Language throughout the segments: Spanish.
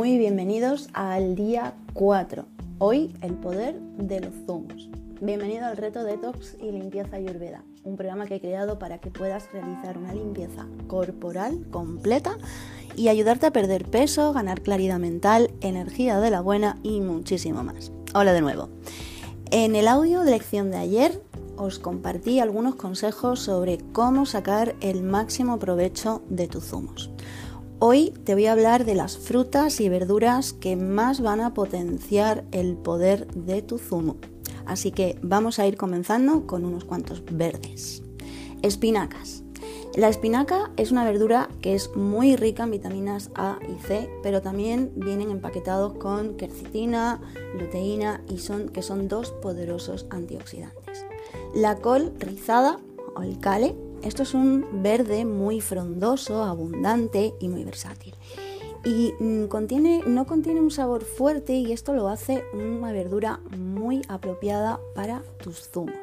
muy bienvenidos al día 4. Hoy el poder de los zumos. Bienvenido al reto Detox y Limpieza Ayurveda, un programa que he creado para que puedas realizar una limpieza corporal completa y ayudarte a perder peso, ganar claridad mental, energía de la buena y muchísimo más. Hola de nuevo. En el audio de lección de ayer os compartí algunos consejos sobre cómo sacar el máximo provecho de tus zumos. Hoy te voy a hablar de las frutas y verduras que más van a potenciar el poder de tu zumo. Así que vamos a ir comenzando con unos cuantos verdes. Espinacas. La espinaca es una verdura que es muy rica en vitaminas A y C, pero también vienen empaquetados con quercitina, luteína y son que son dos poderosos antioxidantes. La col rizada o el cale esto es un verde muy frondoso, abundante y muy versátil. Y mm, no contiene un sabor fuerte y esto lo hace una verdura muy apropiada para tus zumos.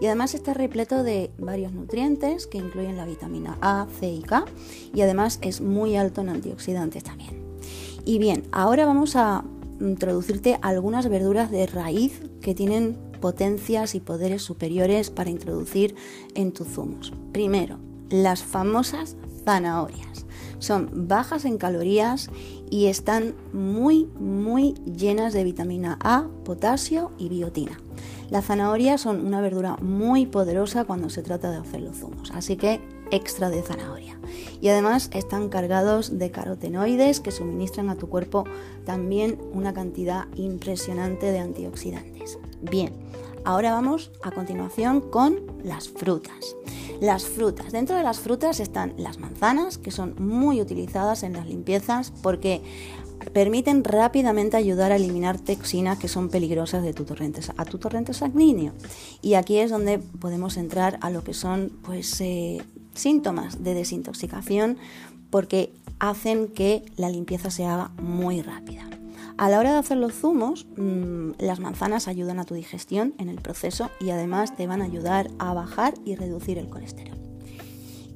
Y además está repleto de varios nutrientes que incluyen la vitamina A, C y K y además es muy alto en antioxidantes también. Y bien, ahora vamos a introducirte algunas verduras de raíz que tienen potencias y poderes superiores para introducir en tus zumos. Primero, las famosas zanahorias. Son bajas en calorías y están muy, muy llenas de vitamina A, potasio y biotina. Las zanahorias son una verdura muy poderosa cuando se trata de hacer los zumos, así que extra de zanahoria. Y además están cargados de carotenoides que suministran a tu cuerpo también una cantidad impresionante de antioxidantes. Bien, ahora vamos a continuación con las frutas. Las frutas. Dentro de las frutas están las manzanas, que son muy utilizadas en las limpiezas porque permiten rápidamente ayudar a eliminar toxinas que son peligrosas de tu torrente, a tu torrente sanguíneo. Y aquí es donde podemos entrar a lo que son pues, eh, síntomas de desintoxicación porque hacen que la limpieza se haga muy rápida. A la hora de hacer los zumos, mm, las manzanas ayudan a tu digestión en el proceso y además te van a ayudar a bajar y reducir el colesterol.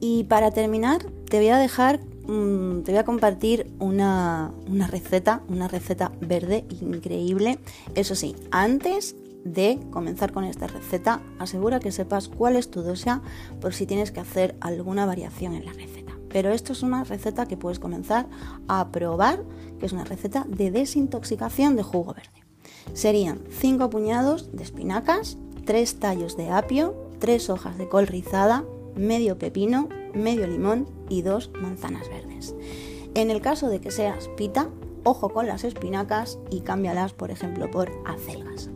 Y para terminar, te voy a dejar, mm, te voy a compartir una, una receta, una receta verde increíble. Eso sí, antes de comenzar con esta receta, asegura que sepas cuál es tu dosis por si tienes que hacer alguna variación en la receta. Pero esto es una receta que puedes comenzar a probar, que es una receta de desintoxicación de jugo verde. Serían 5 puñados de espinacas, 3 tallos de apio, 3 hojas de col rizada, medio pepino, medio limón y 2 manzanas verdes. En el caso de que seas pita, ojo con las espinacas y cámbialas, por ejemplo, por acelgas.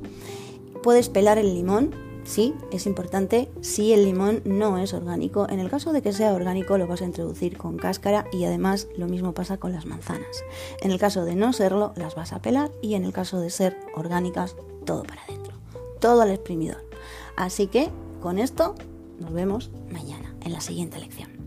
Puedes pelar el limón, sí, es importante, si el limón no es orgánico. En el caso de que sea orgánico lo vas a introducir con cáscara y además lo mismo pasa con las manzanas. En el caso de no serlo, las vas a pelar y en el caso de ser orgánicas, todo para adentro. Todo al exprimidor. Así que con esto nos vemos mañana en la siguiente lección.